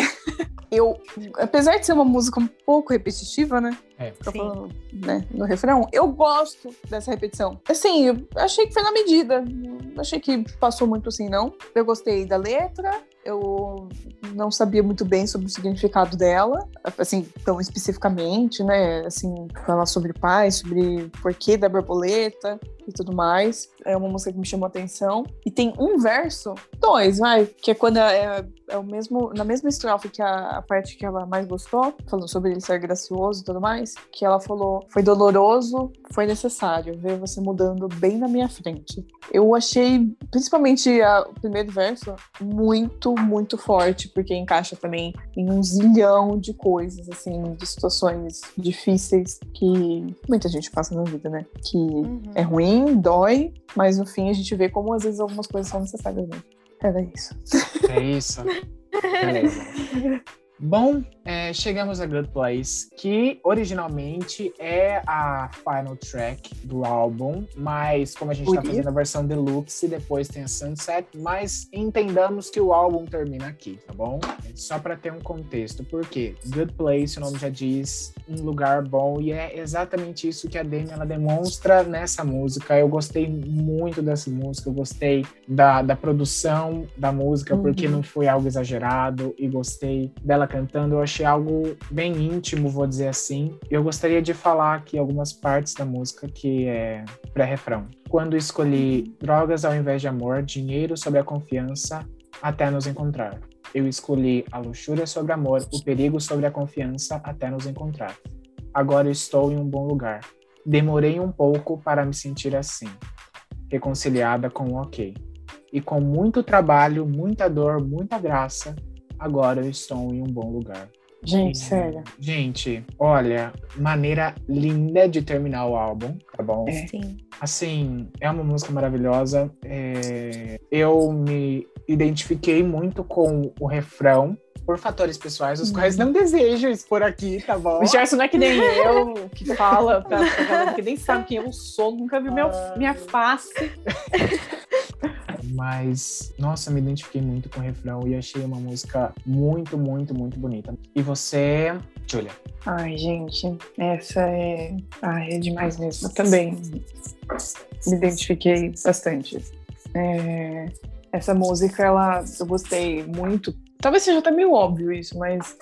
Eu, apesar de ser uma música um pouco repetitiva, né? É. Falando, né, no refrão, eu gosto dessa repetição. Assim, eu achei que foi na medida. Não achei que passou muito assim, não. Eu gostei da letra, eu não sabia muito bem sobre o significado dela, assim, tão especificamente, né? Assim, falar sobre pai, sobre porquê da borboleta e tudo mais. É uma música que me chamou a atenção. E tem um verso, dois, vai, que é quando é, é o mesmo, na mesma estrofe que a, a parte que ela mais gostou, falando sobre ele ser gracioso e tudo mais, que ela falou: foi doloroso, foi necessário ver você mudando bem na minha frente. Eu achei, principalmente a- o primeiro verso, muito, muito forte, porque encaixa também em um zilhão de coisas, assim, de situações difíceis que muita gente passa na vida, né? Que Uhum. é ruim, dói, mas no fim a gente vê como às vezes algumas coisas são necessárias mesmo. Era isso. É isso. Beleza. Bom, é, chegamos a Good Place, que originalmente é a final track do álbum, mas como a gente está fazendo a versão deluxe, depois tem a Sunset, mas entendamos que o álbum termina aqui, tá bom? Só para ter um contexto, porque Good Place, o nome já diz, um lugar bom, e é exatamente isso que a Demi ela demonstra nessa música. Eu gostei muito dessa música, eu gostei da, da produção da música, porque Uhum. não foi algo exagerado, e gostei dela cantando. Eu achei algo bem íntimo, vou dizer assim. Eu gostaria de falar aqui algumas partes da música que é pré-refrão. Quando escolhi drogas ao invés de amor, dinheiro sobre a confiança, até nos encontrar. Eu escolhi a luxúria sobre amor, o perigo sobre a confiança, até nos encontrar. Agora estou em um bom lugar. Demorei um pouco para me sentir assim, reconciliada com o ok. E com muito trabalho, muita dor, muita graça, agora eu estou em um bom lugar. Gente, sério. Gente, olha, maneira linda de terminar o álbum, tá bom? É. Sim. Assim, é uma música maravilhosa. é, Eu me identifiquei muito com o refrão por fatores pessoais, os Uhum. quais não desejo expor aqui, tá bom? O Gerson não é que nem eu, que fala pra, pra galera que nem sabe quem eu sou, nunca viu meu, minha face. Mas, nossa, me identifiquei muito com o refrão e achei uma música muito, muito, muito bonita. E você, Julia? Ai, gente, essa é. Ai, é demais mesmo. Eu também me identifiquei bastante. É, Essa música, ela, eu gostei muito. Talvez seja até meio óbvio isso, mas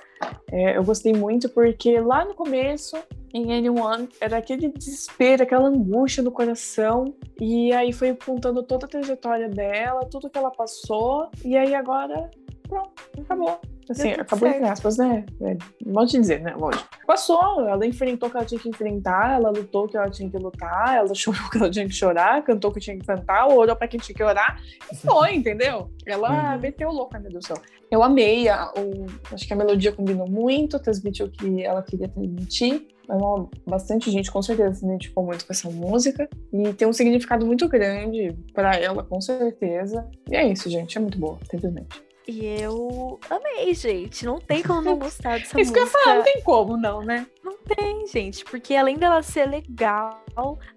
é, eu gostei muito porque lá no começo, em Anyone, era aquele desespero, aquela angústia no coração. E aí foi contando toda a trajetória dela, tudo que ela passou. E aí agora, pronto, acabou. Assim, acabou entre certo. aspas, né? É, Não te dizer, né? Lógico. Passou, ela enfrentou o que ela tinha que enfrentar, ela lutou o que ela tinha que lutar, ela chorou o que ela tinha que chorar, cantou o que tinha que cantar, orou pra quem tinha que orar, e foi, entendeu? Ela Uhum. meteu o louco, ai meu Deus do céu. Eu amei, a, o, acho que a melodia combinou muito, transmitiu o que ela queria transmitir. É uma- bastante gente com certeza se identificou muito com essa música e tem um significado muito grande pra ela, com certeza. E é isso, gente, é muito boa, simplesmente. E eu amei, gente. Não tem como não gostar dessa isso que eu ia música. falar, não tem como não, né? Tem, gente, porque além dela ser legal,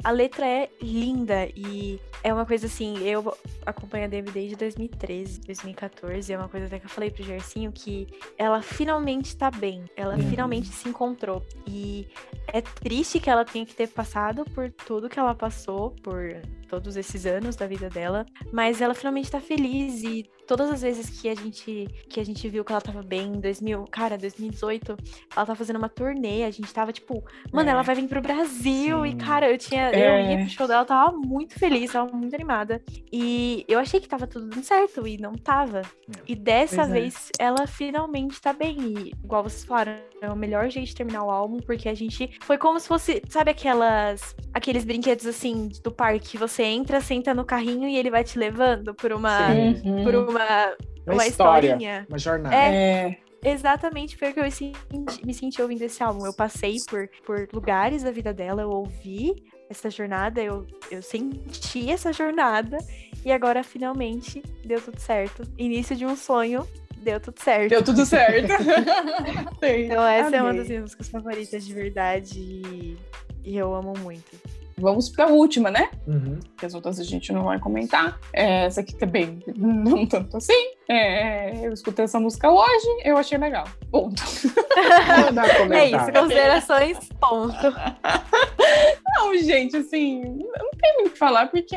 a letra é linda e é uma coisa assim, eu acompanho a Demi desde 2013, 2014, é uma coisa até que eu falei pro Gercinho que ela finalmente tá bem, ela Uhum. finalmente se encontrou e é triste que ela tenha que ter passado por tudo que ela passou, por todos esses anos da vida dela, mas ela finalmente tá feliz e todas as vezes que a gente que a gente viu que ela tava bem em 2000, cara, 2018, ela tá fazendo uma turnê, a gente tava tipo, mano, É. ela vai vir pro Brasil. E, Sim. cara, eu tinha. Eu É. ia pro show dela, eu tava muito feliz, tava muito animada. E eu achei que tava tudo dando certo, e não tava. E dessa Pois é. vez, ela finalmente tá bem. E, igual vocês falaram, é o melhor jeito de terminar o álbum, porque a gente. Foi como se fosse. Sabe aquelas. Aqueles brinquedos assim do parque que você entra, senta no carrinho e ele vai te levando por uma. Sim. Por uma. Uma, Uma história, historinha. uma jornada. É, Exatamente foi o que eu senti- me senti ouvindo esse álbum. Eu passei por, por lugares da vida dela, eu ouvi essa jornada, eu, eu senti essa jornada e agora finalmente deu tudo certo. Início de um sonho, deu tudo certo. Deu tudo certo. então essa é uma das minhas músicas favoritas de verdade e, e eu amo muito. Vamos para a última, né? Uhum. Que as outras a gente não vai comentar. É, essa aqui também não tanto assim. É, eu escutei essa música hoje, eu achei legal. Ponto. é isso, considerações, ponto. Não, gente, assim, não tem muito o que falar, porque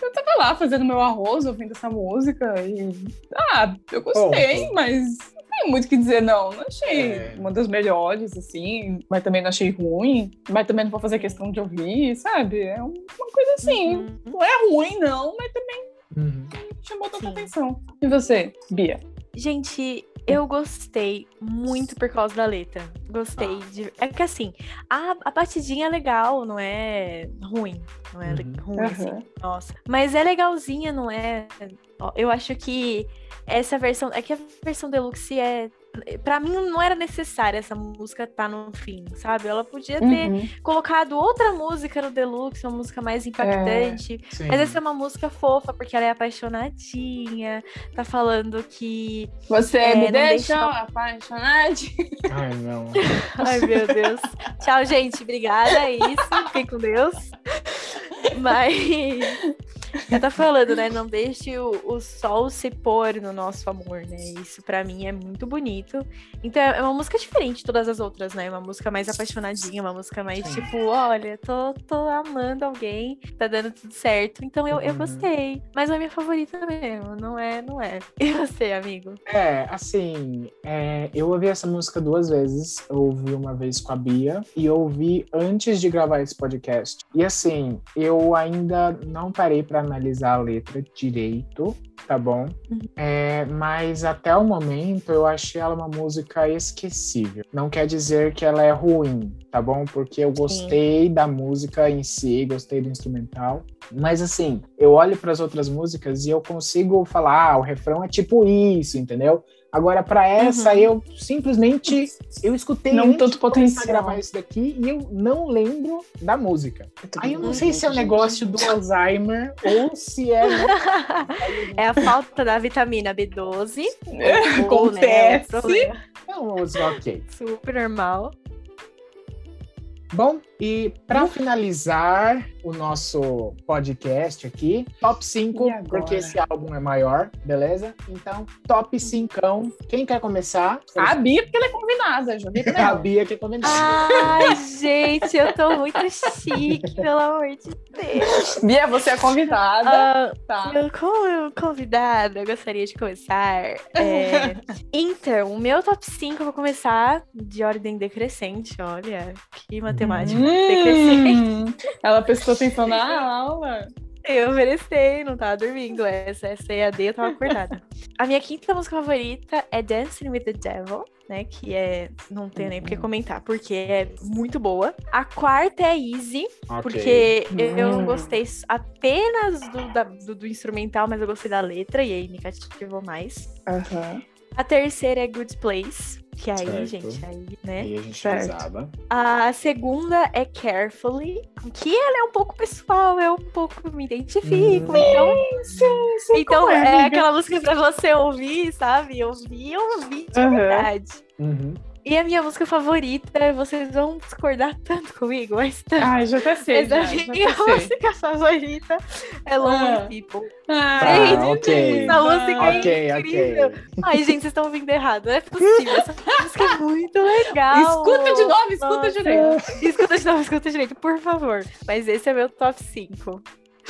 eu tava lá fazendo meu arroz, ouvindo essa música, e. Ah, eu gostei, ponto. mas tem muito o que dizer, não. Não achei é. uma das melhores, assim, mas também não achei ruim, mas também não vou fazer questão de ouvir, sabe? É uma coisa assim. Uhum. Não é ruim, não, mas também uhum. chamou tanta Sim. atenção. E você, Bia? Gente, eu gostei muito por causa da letra. Gostei ah. de. É que assim, a, a batidinha é legal, não é ruim. Não é uhum. ruim, assim. Nossa. Mas é legalzinha, não é? Eu acho que essa versão. É que a versão deluxe é. Pra mim não era necessária essa música estar tá no fim, sabe? Ela podia ter uhum. colocado outra música no Deluxe, uma música mais impactante. É, mas essa é uma música fofa, porque ela é apaixonadinha, tá falando que. Você é, me deixou deixa... apaixonadinha. Ai, não. Ai, meu Deus. Tchau, gente. Obrigada. É isso. Fiquem com Deus. Mas. Já tá falando, né? Não deixe o, o, sol se pôr no nosso amor, né? Isso para mim é muito bonito. Então é uma música diferente de todas as outras, né? Uma música mais apaixonadinha, uma música mais Sim. tipo, olha, tô, tô amando alguém, tá dando tudo certo. Então eu, eu uhum. gostei. Mas não é minha favorita mesmo, não é, não é. E você, amigo? É, assim, é, eu ouvi essa música duas vezes. Eu ouvi uma vez com a Bia e ouvi antes de gravar esse podcast. E assim, eu ainda não parei para analisar a letra direito, tá bom? Uhum. É, mas até o momento eu achei ela uma música esquecível. Não quer dizer que ela é ruim, tá bom? Porque eu gostei Sim. da música em si, gostei do instrumental. Mas assim, eu olho para as outras músicas e eu consigo falar, ah, o refrão é tipo isso, entendeu? Agora, para essa, uhum. eu simplesmente eu escutei não tanto potencial gravar isso daqui e eu não lembro da música. Aí eu não sei se é o um negócio do Alzheimer ou se é. é a falta da vitamina B12. Acontece. Né, é um ok. Super normal. Bom, e para finalizar o nosso podcast aqui, top 5, porque esse álbum é maior, beleza? Então, top 5. Quem quer começar? A Bia, porque ela é convidada. Vi a Bia que é convidada. Ai, gente, eu tô muito chique, pelo amor de Deus. Bia, você é convidada. Uh, tá. Eu, como convidada, eu gostaria de começar. É... então, o meu top 5 eu vou começar de ordem decrescente, olha. Que matemática hum, decrescente. Ela prestou atenção na aula. Eu merecei, não tava dormindo. Essa, essa EAD eu tava acordada. A minha quinta música favorita é Dancing with the Devil, né? Que é. Não tenho nem por que uhum. comentar, porque é muito boa. A quarta é Easy, okay. porque eu não hum. gostei apenas do, da, do, do, instrumental, mas eu gostei da letra, e aí me cativou mais. Uhum. A terceira é Good Place. Que aí, certo. gente, aí, né? Aí a gente certo. A segunda é Carefully, que ela é um pouco pessoal, eu um pouco me identifico. Hum. Então, sim, sim, então é, é aquela música pra você ouvir, sabe? Ouvir, ouvir de uhum. verdade. Uhum. E a minha música favorita, vocês vão discordar tanto comigo, mas tanto. Ai, já até sei. Mas já, a minha música favorita é Lonely ah. People. Ah, gente, okay. essa música okay, é incrível. Okay. Ai, gente, vocês estão ouvindo errado. Não é possível. Essa música é muito legal. Escuta de novo, escuta Nossa. direito. Escuta de novo, escuta direito, por favor. Mas esse é meu top 5.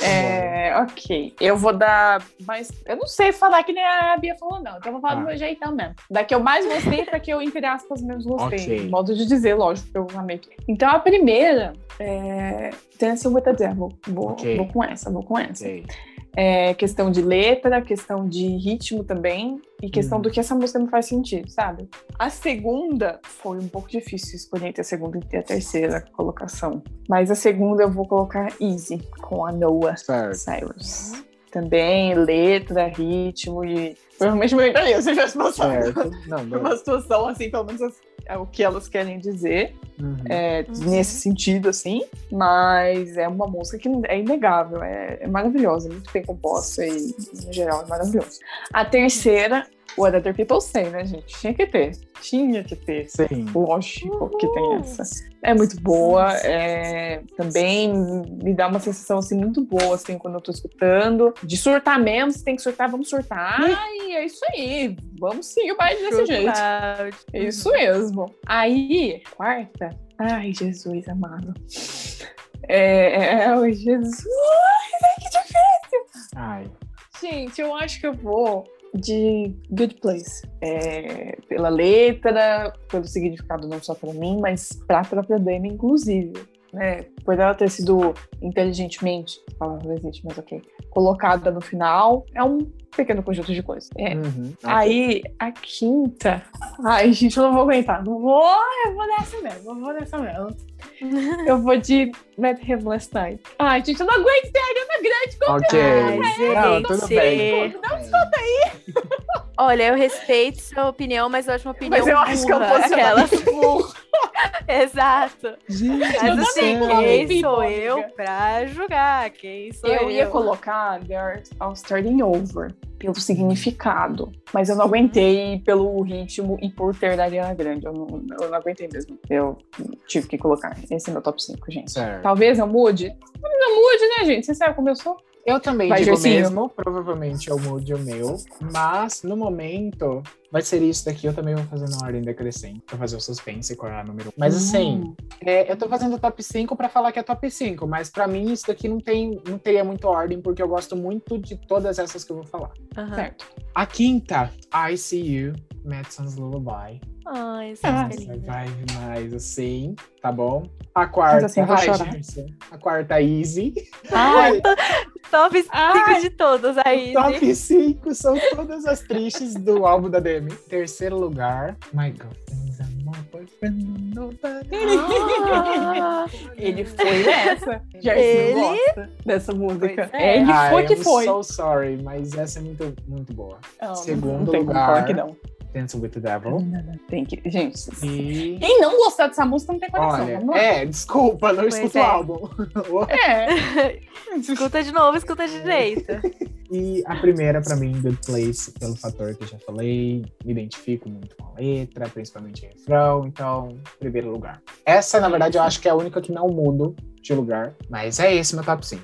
É, ok. Eu vou dar mais. Eu não sei falar que nem a Bia falou, não. Então eu vou falar ah. do meu jeitão mesmo. Da que eu mais gostei pra que eu, entre aspas, menos gostei. Okay. Modo de dizer, lógico, eu amei. Então a primeira é Dancing with the Devil. Vou, okay. vou com essa, vou com essa. Okay. É, questão de letra, questão de ritmo também, e questão uhum. do que essa música me faz sentir, sabe? A segunda foi um pouco difícil escolher entre a segunda e a terceira colocação. Mas a segunda eu vou colocar Easy, com a Noah certo. Cyrus. Também letra, ritmo e. Provavelmente me entraria se tivesse passado. Certo. Não, uma situação assim, pelo menos é o que elas querem dizer, Uhum. é, Uhum. nesse sentido, assim, mas é uma música que é inegável, é, é maravilhosa, muito bem composta e, no geral, é maravilhosa. A terceira, What Other People Say, né, gente? Tinha que ter, tinha que ter. Sim. Lógico que tem essa. É muito boa, é, também me dá uma sensação assim muito boa assim quando eu tô escutando. De surtar mesmo, se tem que surtar, vamos surtar. Ai, é isso aí. Vamos seguir o baile desse jeito. É isso mesmo. Aí, quarta. Ai, Jesus amado. É, é, oh, Jesus. Ai, que difícil. Ai. Gente, eu acho que eu vou de Good Place. É, pela letra, pelo significado não só para mim, mas para a própria Demi, inclusive. Né? Por ela ter sido inteligentemente, palavra não existe, mas ok, colocada no final, é um pequeno conjunto de coisas. É. Uhum. Aí, a quinta. Ai, gente, eu não vou aguentar. Não vou, eu vou nessa mesmo, eu vou nessa mesmo. Eu vou de Met Him Last Night. Ai, gente, eu não aguento ter a Ariana Grande com Ok. Ai, Não, tudo gente. bem. Olha, eu respeito sua opinião, mas eu acho uma opinião Mas eu acho que é um burra, aquelas. posicionamento burro. Exato. Gente, Mas assim, quem sou Amiga. eu pra julgar? Quem sou eu? Eu ia colocar The Art of Starting Over pelo significado, mas eu não aguentei pelo ritmo e por ter da Ariana Grande. Eu não, eu não aguentei mesmo. Eu tive que colocar. Esse é meu top 5, gente. Certo. Talvez eu mude. Talvez eu mude, né, gente? Você sabe como eu sou? Eu também Vai, digo mesmo, provavelmente eu mude o meu, mas no momento vai ser isso daqui, eu também vou fazer na ordem decrescente, pra fazer o suspense com a número 1. Mas assim, é, eu tô fazendo top 5 pra falar que é top 5, mas pra mim isso daqui não tem, não teria muito ordem, porque eu gosto muito de todas essas que eu vou falar. Aham. certo. A quinta, I See You, Madison's Lullaby. Ai, essa é linda. vibe mais assim, tá bom? A quarta, assim, ai, a quarta, Easy. Ai, top 5 Ai. de todos aí. Top 5 são todas as tristes do álbum da Demi. Terceiro lugar, My Girlfriend's a My Boyfriend Nobody. Ah, Ele foi nessa. Já Ele? gosta dessa música. É. Ele foi que I'm foi. so sorry, mas essa é muito, muito boa. Não, Segundo não tem como lugar. falar que não. Dance with the Devil. Tem que. Gente, E. quem não gostar dessa música não tem coração. Olha, é, desculpa, não Pois escuto é. o álbum. É. escuta de novo, escuta direito. E a primeira, pra mim, Good Place, pelo fator que eu já falei, me identifico muito com a letra, principalmente o refrão, então, primeiro lugar. Essa, na verdade, eu acho que é a única que não mudo de lugar, mas é esse meu top 5.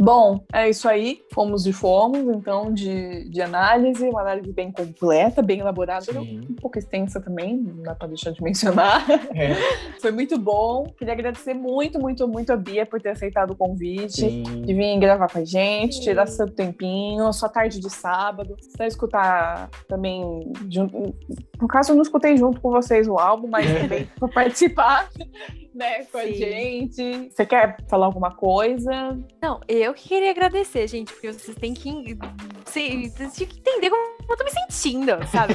Bom, é isso aí. Fomos e fomos, então, de, de análise, uma análise bem completa, bem elaborada. Sim. Um pouco extensa também, não dá pra deixar de mencionar. É, Foi muito bom. Queria agradecer muito, muito, muito a Bia por ter aceitado o convite. sim. De vir gravar com a gente, Sim. tirar seu tempinho, sua tarde de sábado. Pra escutar também. Junto, no caso, eu não escutei junto com vocês o álbum, mas É. também pra participar né, com a Sim. gente. Você quer falar alguma coisa? Não, eu que queria agradecer, gente, porque vocês têm que. Vocês têm que entender como eu tô me sentindo, sabe?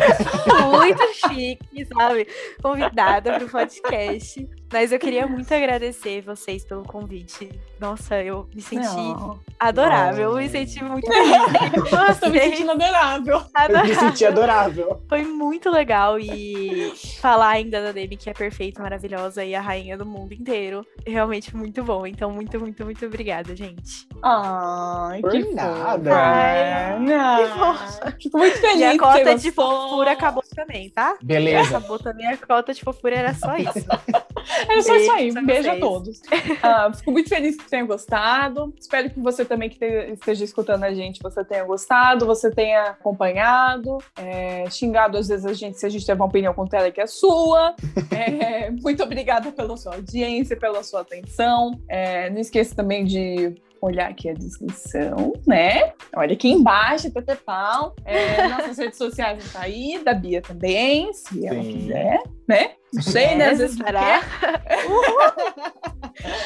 Muito chique, sabe? Convidada pro podcast. Mas eu queria muito agradecer vocês pelo convite. Nossa, eu me senti Não. adorável, eu me Não. senti muito feliz. Tô me sentindo adorável. Eu me senti adorável. Foi muito legal e falar ainda da Demi, que é perfeita, maravilhosa e a rainha do mundo inteiro. Realmente muito bom. Então, muito, muito, muito obrigada, gente. Ai, Por que nada. Ai, Não. Fico muito feliz. Minha cota de fofura acabou também, tá? Beleza. Acabou também a cota de fofura, era só isso. Era só isso aí. Beijo Um beijo a todos. Ah, fico muito feliz que tenham gostado. Espero que você também que te- esteja escutando a gente, você tenha gostado, você tenha acompanhado, é, xingado às vezes a gente se a gente teve uma opinião contrária que é sua. É, muito obrigada pela sua audiência, pela sua atenção. É, não esqueça também de olhar aqui a descrição, né? Olha aqui embaixo, Tete Pau. É, nossas redes sociais vão estar aí, da Bia também, se ela Sim. quiser, né? Não sei, né? Às vezes Será?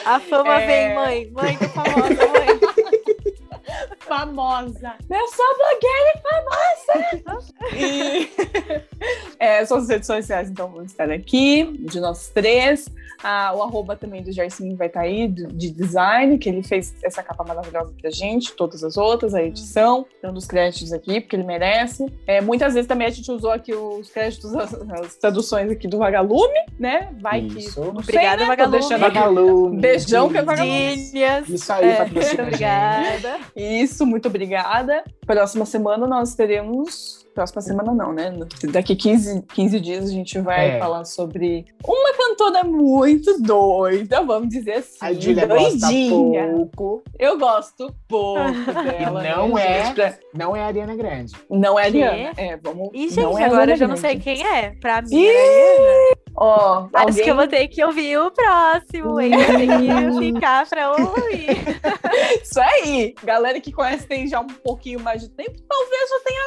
A fama É. vem, mãe. Mãe, tô famosa, mãe. Famosa. Eu sou blogueira famosa. E é, suas redes sociais, então, vão estar aqui, de nós três. Ah, o arroba também do Jarcinho vai estar aí, do- de design, que ele fez essa capa maravilhosa pra gente, todas as outras, a edição, dando os créditos aqui, porque ele merece. É, muitas vezes também a gente usou aqui os créditos, as, as traduções aqui do Vagalume, né? Vai Isso. que. Obrigada, sei, né? Vagalume. Vagalume. Beijão que é vagalume. Isso aí, É, patrocina Muito a gente. obrigada. Isso, muito obrigada. Próxima semana nós teremos. Próxima semana não, né? Daqui 15, 15 dias a gente vai É. falar sobre uma cantora muito doida, vamos dizer assim. A Julia gosta doidinha. pouco. Eu gosto pouco E dela. não né, é- Não é a Ariana Grande. Não é a? Ariana. É, vamos. Ih, gente, não é agora eu já não sei quem é. Pra mim, Ih. Ó, Acho alguém... que eu vou ter que ouvir o próximo, hein? Vou que ficar pra ouvir. Isso aí! Galera que conhece tem já um pouquinho mais de tempo, talvez já tenha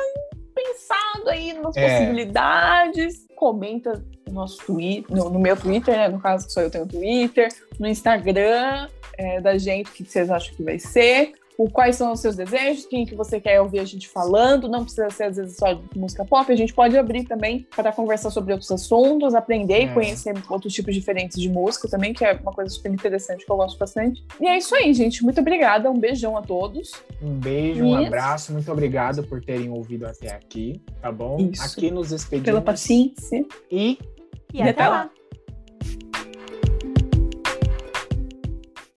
pensado aí nas É. possibilidades. Comenta no nosso Twitter, no, no meu Twitter, né? No caso, só eu tenho Twitter, no Instagram é, da gente, o que vocês acham que vai ser. O, quais são os seus desejos, quem que você quer ouvir a gente falando, não precisa ser às vezes só música pop, a gente pode abrir também para conversar sobre outros assuntos, aprender É. e conhecer outros tipos diferentes de música também, que é uma coisa super interessante que eu gosto bastante. E é isso aí, gente. Muito obrigada. Um beijão a todos. Um beijo, um abraço. Muito obrigado por terem ouvido até aqui, tá bom? Isso. Aqui nos despedimos. Pela paciência. E E até lá.